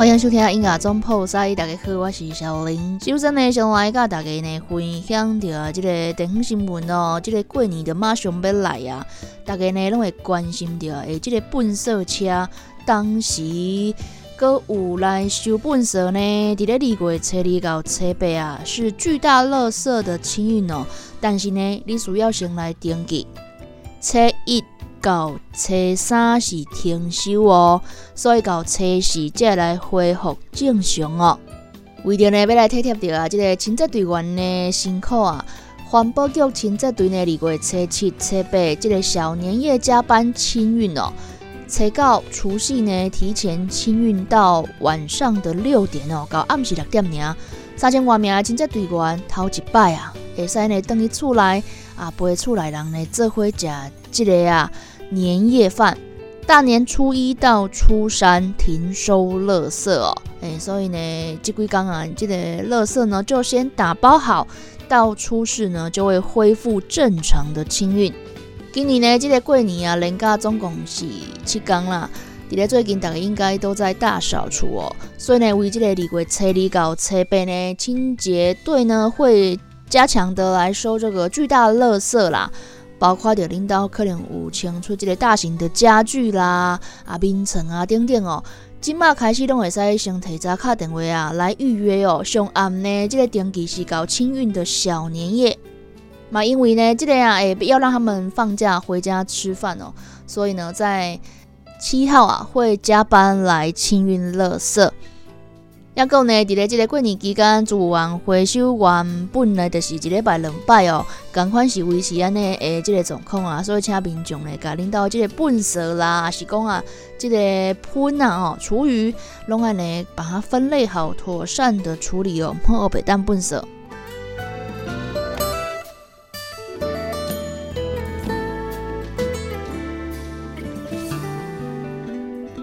欢迎收听音乐总铺塞，大家好，我是小林。首先呢，先来甲大家呢分享着即个电视新闻哦，即个过年就马上要来啊，大家呢拢会关心着诶，即个粪扫车当时搁有来收粪扫呢？伫咧二月初二到初八啊，是巨大垃圾的清运哦，但是呢，你需要先来登记，初一。到初三是停收哦，所以到初四才来恢复正常哦。为着呢要来体贴着啊，即个清洁队员的辛苦啊，环保局清洁队呢二月初七、初八即个小年夜加班清运哦，初九除夕呢提前清运到晚上的六点哦，到暗时六点尔，三千多名清洁队员头一摆啊，会使呢等于厝内啊陪厝内人呢做伙食即个啊。年夜饭，大年初一到初三停收垃圾哦，哎，所以呢，这几天啊，这个垃圾呢就先打包好，到初四呢就会恢复正常的清运。今年呢，这个过年啊，年假总共是七天啦。伫咧最近，大家应该都在大扫除哦，所以呢，为这个二月初二到初八呢，清洁队呢会加强的来收这个巨大的垃圾啦。包括着领导可能有清出即个大型的家具啦、啊眠床啊等等哦，即马开始拢会使先提早敲电话啊来预约哦。上暗呢，即个登记是搞清运的小年夜，嘛因为呢，即个啊诶要让他们放假回家吃饭哦，所以呢，在七号啊会加班来清运垃圾。也讲呢，伫咧即个过年期间，做完回收原本呢就是一礼拜两摆哦，共款是维持安尼诶即个状况啊，所以请民众呢，甲领导即个粪扫啦，是讲啊，即个喷啊哦，厨余拢安尼把它分类好，妥善的处理哦，莫白当粪扫。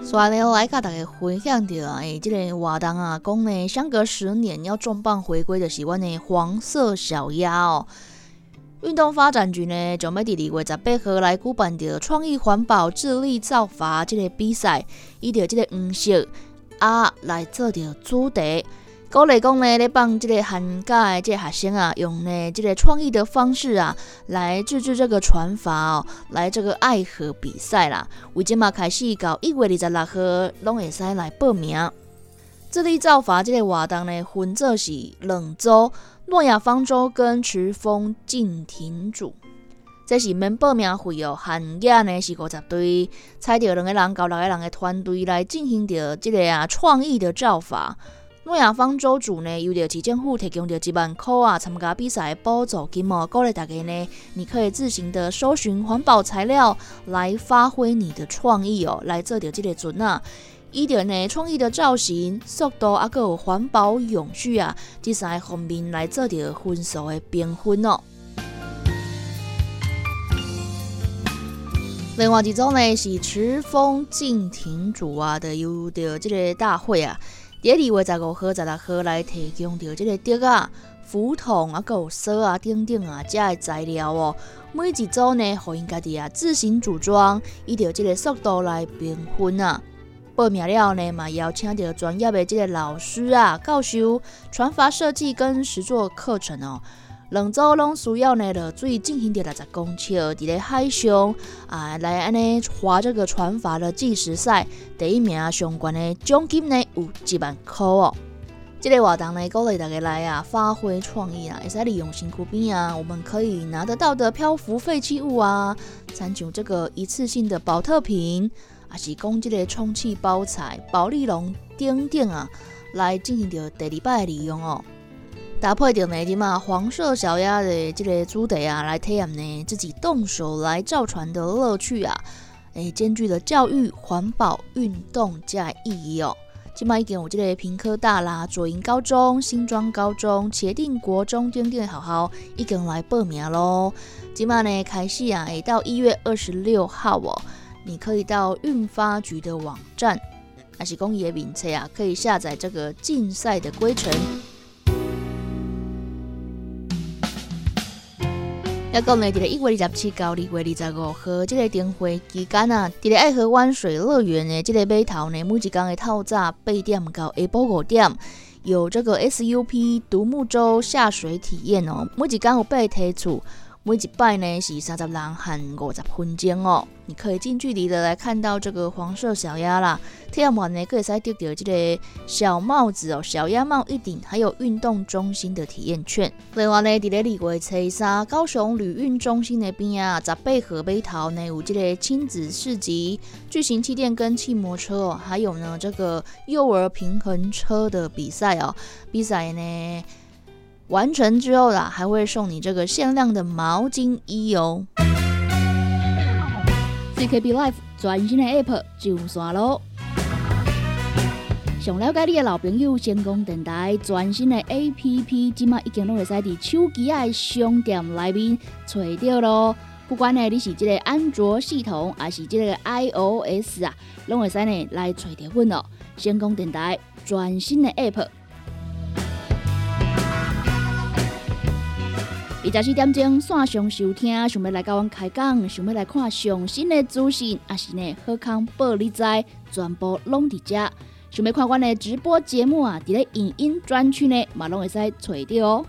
所以呢，来甲大家分享着诶，即个活动啊，讲呢，相隔十年要重磅回归的是阮的黄色小鸭哦。运动发展局呢，就要伫二月十八号来举办着创意环保、智力造法即个比赛，伊着即个黄色鸭来做着主题。鼓励讲呢，咧帮即个寒假的即个学生啊，用呢即个创意的方式啊，来制作这个船筏哦，来这个爱河比赛啦。为即嘛开始到一月二十六号，拢会使来报名。智力造法即个活动呢，分作是冷州、诺亚方舟跟池峰静亭组。这是免报名费哦，寒假呢是五十队，采着两个人到六个人的团队来进行着即个啊创意的造法。诺亚方舟主呢，由着市政府提供着一万块啊，参加比赛补助金哦，鼓励大家呢，你可以自行的搜寻环保材料来发挥你的创意哦，来做着这个船啊，伊着呢创意的造型、速度啊，有环保永续啊，这三方面来做着分数的评分哦。另外一种呢是池风静亭主啊的有着这个大会啊。第二月十五号、十六号来提供着这个竹啊、斧筒啊、有锁啊等等啊，这的材料哦。每一组呢，互因家己啊自行组装，依照这个速度来评分啊。报名了呢，嘛邀请着专业的这个老师啊，教授传法设计跟实作课程哦。两组拢需要呢落水进行着六十公尺，伫咧海上啊来安尼划这个船筏的计时赛，第一名相关的奖金呢有一万块哦。这个活动呢鼓励大家来啊发挥创意啊，会使利用辛苦边啊，我们可以拿得到的漂浮废弃物啊，参像这个一次性的保特瓶，啊是讲这个充气包材、保利龙等等啊，来进行着第二摆利用哦。搭配着呢，即嘛黄色小鸭的这个主题啊，来体验呢自己动手来造船的乐趣啊，诶，兼具了教育、环保、运动加意义哦。即嘛已经有这个平科大啦、左营高中、新庄高中、茄定国中等等学校已经来报名咯。即嘛呢开始啊，诶，到一月二十六号哦，你可以到运发局的网站，还是工业名册啊，可以下载这个竞赛的规程。也讲呢，伫咧一月二十七到二月二十五号这个灯会期间啊，伫咧爱河湾水乐园的这个码头呢，每一天的透早八点到下晡五点，有这个 SUP 独木舟下水体验哦，每一天有八梯厝。每一拜呢是三十人和五十分钟哦，你可以近距离的来看到这个黄色小鸭啦。体验完呢，可以再得到这个小帽子哦，小鸭帽一顶，还有运动中心的体验券。另外呢，伫咧二月初三，高雄旅运中心那边啊，十八河北头呢有这个亲子市集、巨型气垫跟汽摩车哦，还有呢这个幼儿平衡车的比赛哦，比赛呢。完成之后啦，还会送你这个限量的毛巾衣哦。CKB Life 全新的 App 上线喽！想了解你的老朋友，先讲电台全新的 App，今麦已经都会使伫手机的商店里面找到咯。不管呢你是这个安卓系统，还是这个 iOS 啊，拢会使呢来找到阮哦。先讲电台全新的 App。二十四点钟线上收听，想要来甲阮开讲，想要来看上新的资讯，也是呢好康报你知，全部拢伫遮。想要看阮的直播节目啊，伫咧影音专区呢，嘛拢会使找到哦。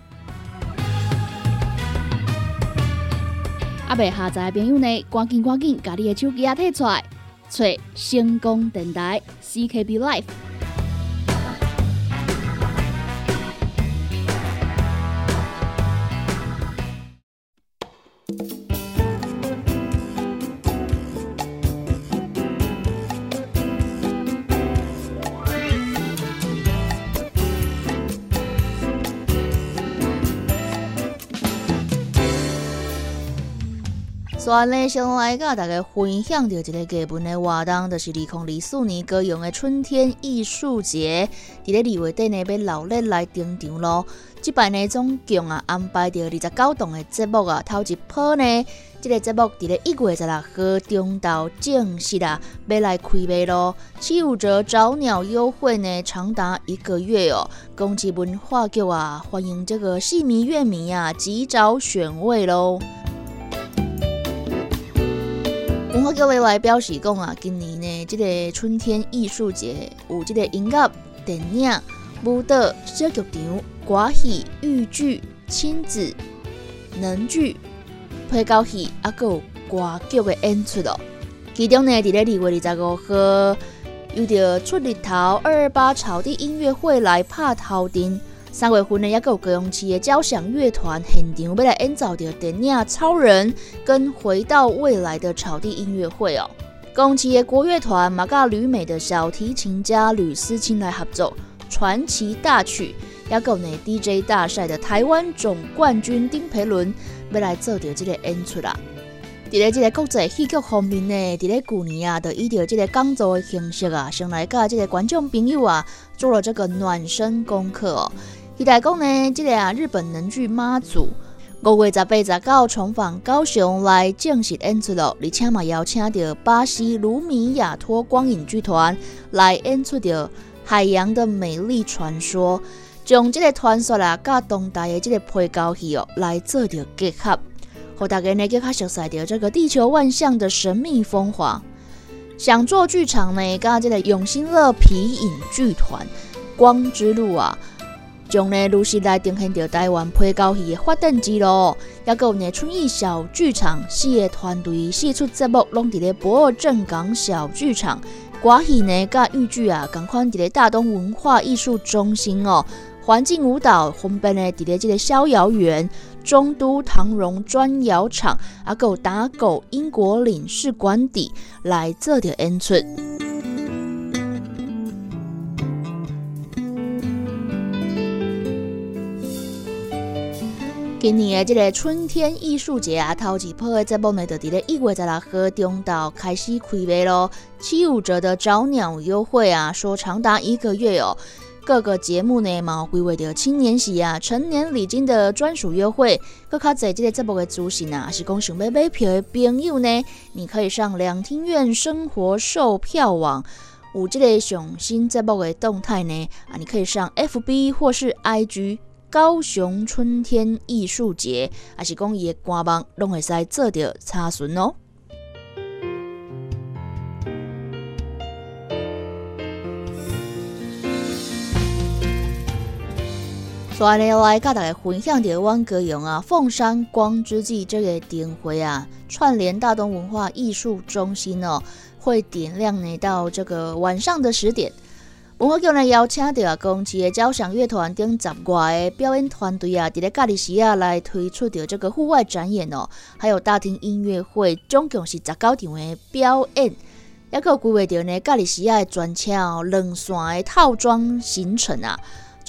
阿未下载的朋友呢，赶紧赶紧，甲你的手机啊摕出来，找成功电台 CKB Life。昨日先来甲大家分享到一个基本的活动，就是二零二四年高雄的春天艺术节，伫咧二月底呢要热烈来登场咯。即摆呢总共啊安排着二十九档的节目啊，头一波呢，即个节目伫咧一月十六号中到正式啊要来开卖咯。七五折早鸟优惠呢，长达一个月哦。公鸡文化局啊，欢迎这个戏迷乐迷啊，及早选位咯。文化局的来表示讲啊，今年呢，这个春天艺术节有这个音乐、电影、舞蹈、小剧场、歌戏、豫剧、亲子、能剧、配角戏，啊，还有歌剧的演出哦。其中呢，伫咧二月二十五号，有着出日头二二八草地音乐会来拍头阵。三月份呢，也有高雄市的交响乐团现场要来演奏的电影《超人》跟《回到未来》的草地音乐会哦。高雄市的国乐团马嘎吕美的小提琴家吕思清来合作传奇大曲，也有呢 DJ 大赛的台湾总冠军丁培伦要来做着这个演出啦。伫咧这个国际戏剧方面呢，伫咧旧年啊，就以着这个讲座的形式啊，先来甲这个观众朋友啊做了这个暖身功课哦。期待讲呢，即个啊，日本能剧妈祖五月十八、十九重返高雄来正式演出咯，而且嘛邀请到巴西卢米亚托光影剧团来演出着《海洋的美丽传说》，将这个传说啊，甲当代的这个配角戏哦来做着结合，和大家呢更加熟悉着这个地球万象的神秘风华。想做剧场呢，甲这个永兴乐皮影剧团光之路啊。将呢陆续来呈现着台湾配角戏的发展之路，也有呢春意小剧场四个团队四出节目，拢伫咧博尔镇港小剧场。歌戏呢，甲豫剧啊，共款伫咧大东文化艺术中心哦。环境舞蹈分别呢伫咧即个逍遥园、中都唐荣砖窑厂，啊，有打狗英国领事馆底来做着演出。今年的这个春天艺术节啊，头一波的节目呢，就伫咧一月十六号中到开始开卖咯。七五折的找鸟优惠啊，说长达一个月哦。各个节目呢，嘛规划着青年喜啊、成年礼金的专属优惠。搁较在这个节目的资讯啊，是讲想要买票的朋友呢，你可以上两厅院生活售票网，有这个上新节目的动态呢啊，你可以上 FB 或是 IG。高雄春天艺术节，还是讲伊的官网，拢会使做着查询哦。所以呢，来甲大家分享着阮歌咏啊，凤山光之际这个点会啊，串联大东文化艺术中心哦，会点亮呢到这个晚上的十点。文化局呢邀请到公司的交响乐团等十外个表演团队啊，伫咧加利西亚来推出着这个户外展演哦，还有大厅音乐会，总共是十九场的表演，也有规划着呢加利西亚的专车哦，两线的套装行程啊。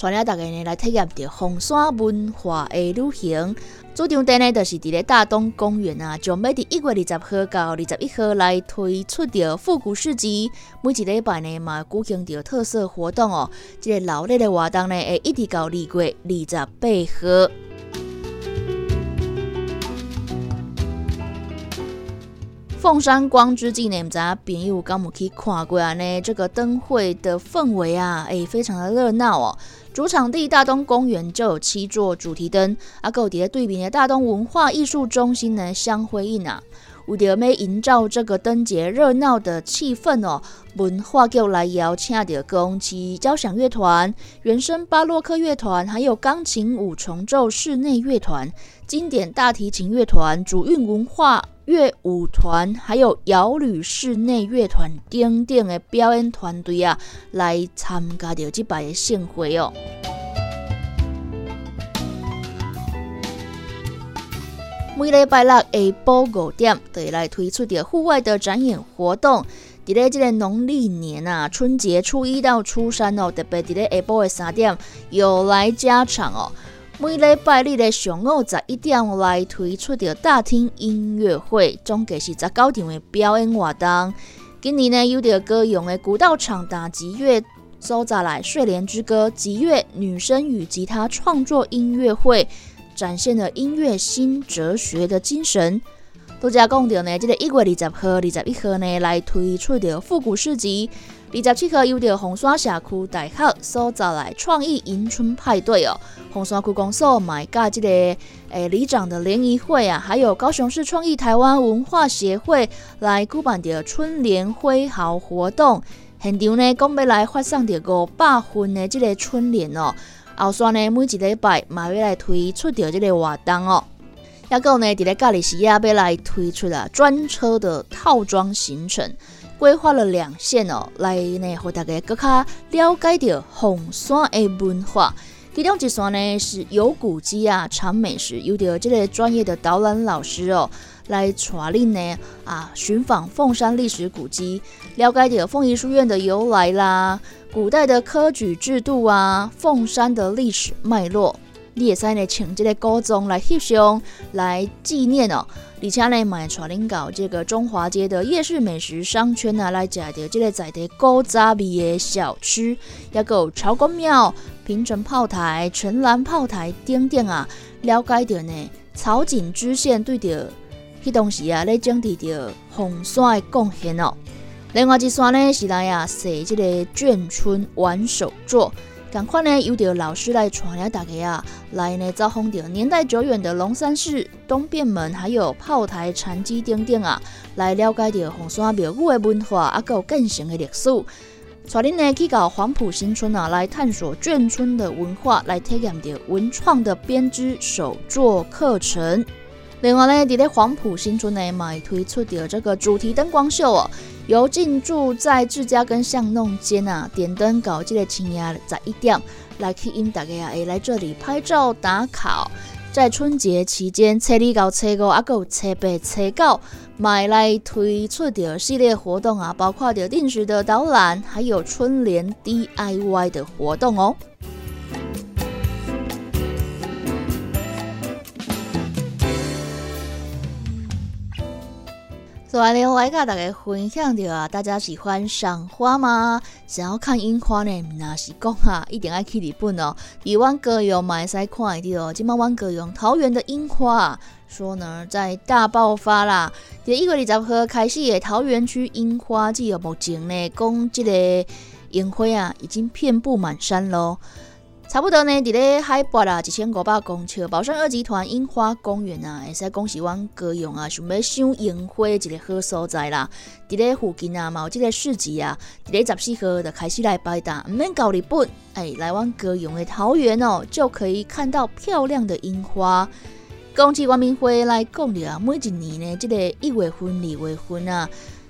带领大家呢来体验着红山文化的旅行。主场地呢，就是伫咧大东公园啊，将要伫一月二十号到二十一号来推出着复古市集。每一礼拜呢，嘛举行着特色活动哦。这个老历的活动呢，会一直到二月二十八号。凤山光之纪念展，朋友刚有去看过啊呢，这个灯会的氛围啊，诶，非常的热闹哦。主场地大东公园就有七座主题灯，啊，够伫对比的大东文化艺术中心呢相辉映啊。为着要营造这个灯节热闹的气氛哦，文化局来邀请的公司交响乐团、原声巴洛克乐团，还有钢琴五重奏室内乐团、经典大提琴乐团、主韵文化。乐舞团还有摇旅室内乐团等等的表演团队啊，来参加着这摆的盛会哦。每礼拜六下晡五点，都会来推出的户外的展演活动。伫咧这个农历年啊，春节初一到初三哦，特别伫咧下晡的三点，有来加场哦。每礼拜日的上午十一点来推出的大厅音乐会，总计是十九场的表演活动。今年呢，有着歌咏的古道场打击乐，收在来睡莲之歌吉乐女生与吉他创作音乐会，展现了音乐新哲学的精神。都加讲到呢，这个一月二十号、二十一号呢，来推出的复古市集。二十七号有着红山社区大学所造来创意迎春派对哦，红山区公所买加这个诶里长的联谊会啊，还有高雄市创意台湾文化协会来举办的春联挥毫活动，现场呢讲要来发送着五百份的这个春联哦，后山呢每一礼拜嘛要来推出着这个活动哦，也有呢伫咧加利西亚要来推出了专车的套装行程。规划了两线哦，来呢，和大家更加了解到红山的文化。其中一线呢是有古迹啊，尝美食，有着这个专业的导览老师哦，来带领呢啊寻访凤山历史古迹，了解到凤仪书院的由来啦，古代的科举制度啊，凤山的历史脉络。你也使呢，请这个古钟来翕相来纪念哦。而且呢，买带领到这个中华街的夜市美食商圈啊，来食到这个在地古早味的小吃，也有朝公庙、平城炮台、城南炮台等等啊，了解到呢草井支线对着迄当时啊，咧整理着红山的贡献哦。另外一山呢是来啊，写这个眷村玩手作。赶快呢，由着老师来传了大家啊，来呢造访着年代久远的龙山寺、东便门，还有炮台、禅机等等啊，来了解着红山庙宇的文化，啊，有更新的历史。带恁呢去到黄埔新村啊，来探索眷村的文化，来体验着文创的编织手作课程。另外呢，伫咧黄埔新村呢，买推出的这个主题灯光秀哦。由进驻在自家跟巷弄间啊，点灯搞这个青鸭十一点来吸引大家啊，来这里拍照打卡。在春节期间，车里到车五啊，有车八、车九，买来推出的系列活动啊，包括的定时的导览，还有春联 DIY 的活动哦。所以呢，我甲大家分享着啊，大家喜欢赏花吗？想要看樱花呢？那是讲啊，一定要去日本哦。台湾高雄嘛会使看得到，今麦湾高雄桃园的樱花，啊说呢在大爆发啦。第一月二十号开始的桃园区樱花季，目前呢讲这个樱花啊，已经遍布满山喽。差不多呢，伫咧海拔啊一千五百公尺，宝山二集团樱花公园啊，会使讲是阮高雄啊，想要赏樱花一个好所在啦。伫咧附近啊，嘛有即个市集啊，伫咧十四号就开始来摆档，毋免到日本，哎，来阮高雄的桃园哦，就可以看到漂亮的樱花。讲起万民会来讲的啊，每一年呢，即个一月份、二月份啊，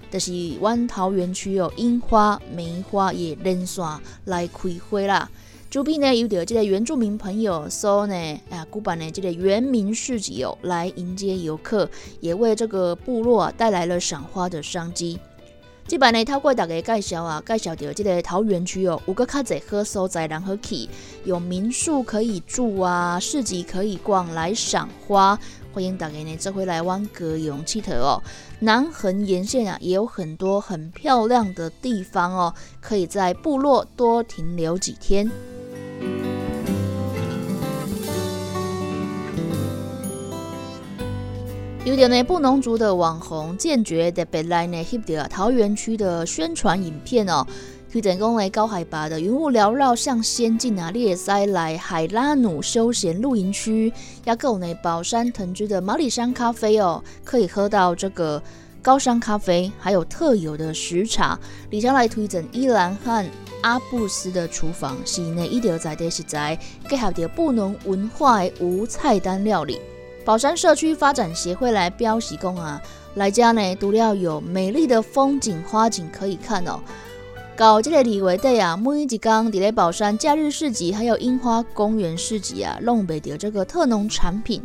就是阮桃园区哦，樱花、梅花也连续来开花啦。主边呢有着这个原住民朋友说呢，啊，古板呢这个原民市集哦，来迎接游客，也为这个部落啊带来了赏花的商机。这版呢，透过大家介绍啊，介绍到这个桃园区哦，五个卡仔喝所在，然后去有民宿可以住啊，市集可以逛，来赏花。欢迎大家呢，这回来湾格勇气头哦，南横沿线啊，也有很多很漂亮的地方哦，可以在部落多停留几天。有点呢，布农族的网红建觉的本来呢，翕到桃园区的宣传影片哦，去整讲为高海拔的云雾缭绕，像仙境啊，列塞来海拉努休闲露营区，也够呢宝山藤居的马里山咖啡哦，可以喝到这个高山咖啡，还有特有的食茶。李强来推荐伊兰汉阿布斯的厨房，是呢一条在地食材结合着布农文化的无菜单料理。宝山社区发展协会来标喜工啊，来家呢，除了有美丽的风景花景可以看哦，搞这个礼为地啊，每一天伫咧宝山假日市集，还有樱花公园市集啊，弄北的这个特农产品，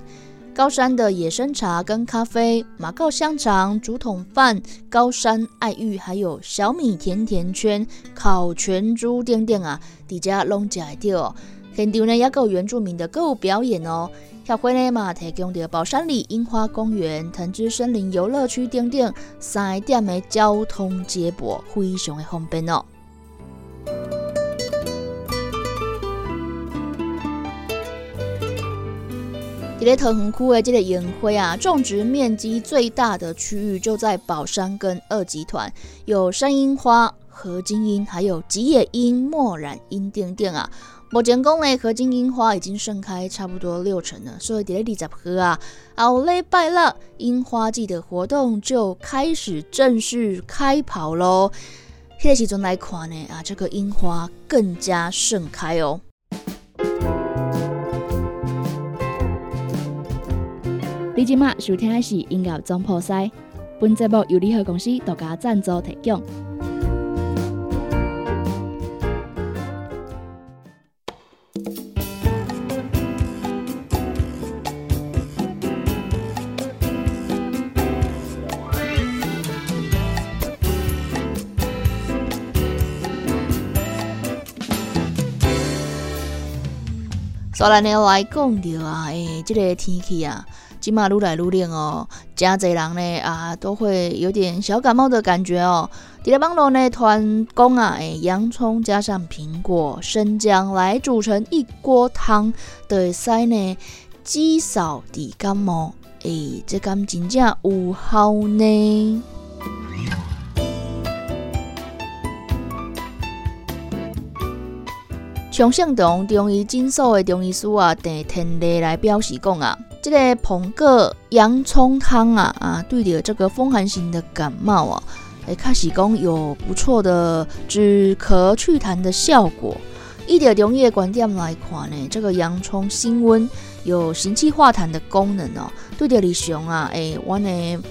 高山的野生茶跟咖啡，马告香肠、竹筒饭、高山爱玉，还有小米甜甜圈、烤全猪点点啊，底家弄起来掉。现场呢也有原住民的歌舞表演哦。协会呢嘛提供着宝山里樱花公园、藤枝森林游乐区等等三点的交通接驳，非常的方便哦。伫咧桃园区的这个樱花啊，种植面积最大的区域就在宝山跟二集团，有山樱花、河金樱，还有吉野樱、墨染樱等等啊。目前讲呢，合金樱花已经盛开差不多六成了，所以伫咧二十号啊，后礼拜了，樱花季的活动就开始正式开跑喽。迄个时阵来看呢，啊，这个樱花更加盛开哦。你今麦收听的是音乐总破塞，本节目由联合公司独家赞助提供。所以呢，来讲着啊，诶，这个天气啊，今嘛愈来愈冷哦，真侪人呢啊，都会有点小感冒的感觉哦。伫咧网络呢，团讲啊，诶，洋葱加上苹果、生姜来煮成一锅汤，对使呢减少抵感冒，诶，这敢真正有效呢。从盛同中医诊所的中医师啊，陈天丽来表示讲啊，这个捧个洋葱汤啊啊，对着这个风寒型的感冒啊，诶，开始讲有不错的止咳祛痰的效果。一点中医的观点来看呢，这个洋葱辛温，有行气化痰的功能哦。对着李雄啊，诶，我呢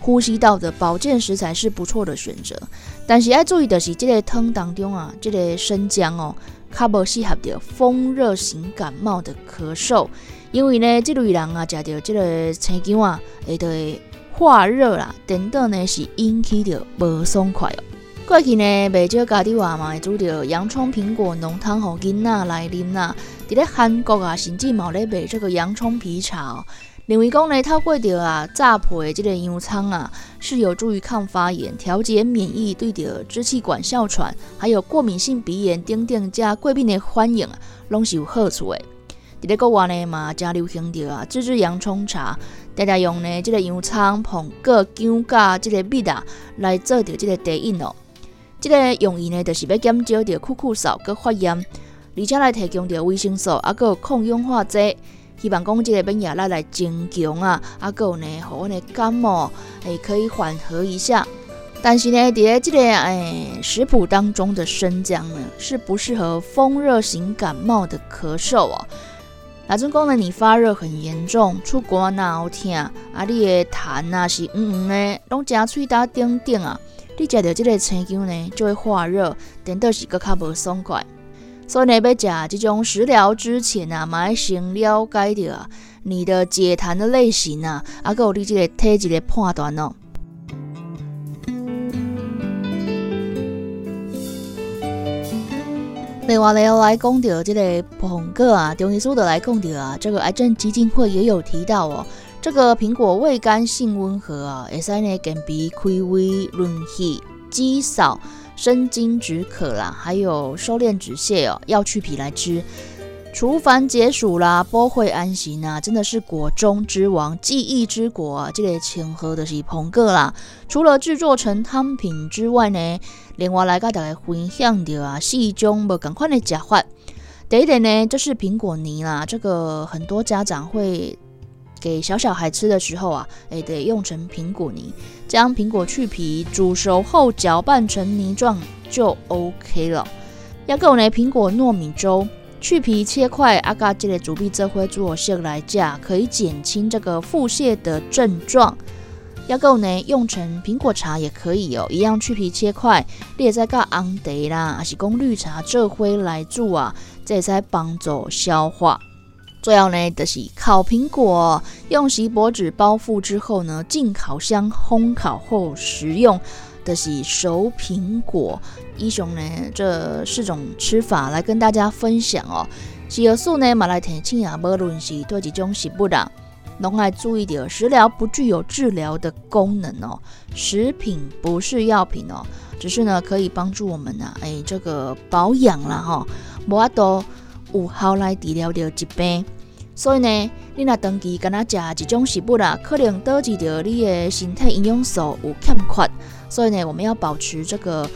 呼吸道的保健食材是不错的选择。但是要注意的是，这个汤当中啊，这个生姜哦。较无适合着风热型感冒的咳嗽，因为呢，这类人啊，食着这个青姜啊，会对化热啦，等等呢，是引起着无爽快哦。过去呢，未少家己话嘛，会煮着洋葱苹果浓汤，互囡仔来啉啦。伫咧韩国啊，甚至冇咧卖这个洋葱皮茶，另外讲呢，透过着啊炸皮这个洋葱啊，是有助于抗发炎、调节免疫、对着支气管哮喘，还有过敏性鼻炎等等加过敏的反应啊，拢是有好处的。伫咧国外呢嘛，正流行着啊自制洋葱茶，大家用呢这个洋葱、苹果、姜甲这个蜜啊来做着这个茶饮哦。这个用意呢，就是要减少着酷酷扫跟发炎，而且来提供着维生素，啊，有抗氧化剂。希望讲这个免疫力来增强啊，啊，有呢，互阮的感冒诶可以缓和一下。但是呢，伫咧这个诶食谱当中的生姜呢，是不适合风热型感冒的咳嗽哦。那种讲呢，你发热很严重，出国闹痛，啊，你的痰啊是黄黄的，拢食喙焦顶顶啊，你食到这个青姜呢，就会化热，等到是搁较无爽快。所以呢，要食这种食疗之前啊，嘛要先了解着啊，你的解痰的类型啊，啊，有你这个体质的判断哦。另外呢，来讲到这个苹果啊，中医书的来讲到啊，这个癌症基金会也有提到哦，这个苹果味甘性温和啊，会使呢减鼻开胃润气肌少。生津止渴啦，还有收敛止泻哦，要去皮来吃，除烦解暑啦，波会安心啊，真的是果中之王，记忆之果啊！这个请喝的是苹果啦。除了制作成汤品之外呢，另外来跟大家分享的啊，是一种不赶快的假法。第一点呢，就是苹果泥啦，这个很多家长会。给小小孩吃的时候啊，哎，得用成苹果泥，将苹果去皮，煮熟后搅拌成泥状就 OK 了。要够呢，苹果糯米粥，去皮切块，阿嘎这个煮必这会做些来架，可以减轻这个腹泻的症状。要够呢，用成苹果茶也可以哦，一样去皮切块，列在个昂茶啦，还是供绿茶这灰来煮啊，这也才帮助消化。最后呢，就是烤苹果，用锡箔纸包覆之后呢，进烤箱烘烤后食用，的是熟苹果。英雄呢，这四种吃法来跟大家分享哦。食药素呢，马来提醒啊，无论是对一种食物啦，拢爱注意点，食疗不具有治疗的功能哦。食品不是药品哦，只是呢可以帮助我们呐，哎，这个保养啦吼，无阿多。有效来治疗着疾病，所以呢，你若长期敢若食一种食物啦，可能导致着你的身体营养素有欠缺。所以呢，我们要保持这个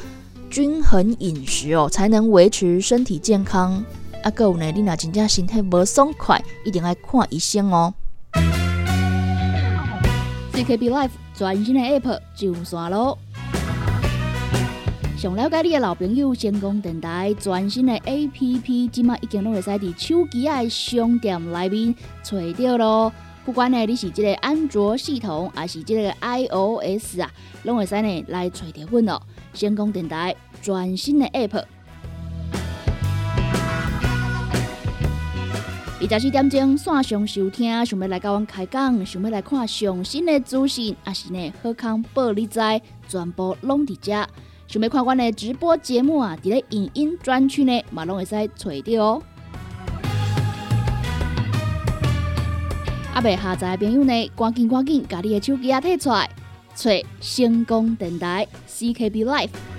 均衡饮食哦，才能维持身体健康。啊，个有呢，你若真正身体无爽快，一定要看医生哦。CKB Life 全新的 App 上线咯！想了解你的老朋友，成功电台全新的 A P P，即马已经都会使伫手机的商店内面找到咯。不管呢你是即个安卓系统，还是即个 I O S 啊，拢会使呢来找到阮哦。成功电台全新的 App，二十四点钟线上收听，想要来甲阮开讲，想要来看上新的资讯，还是呢好康报你知，全部拢伫遮。想要看我的直播节目啊，伫咧影音专区呢，马拢会使找到哦。阿未下载的朋友呢，赶紧赶紧，把你的手机啊摕出来，找成功电台 CKB Life。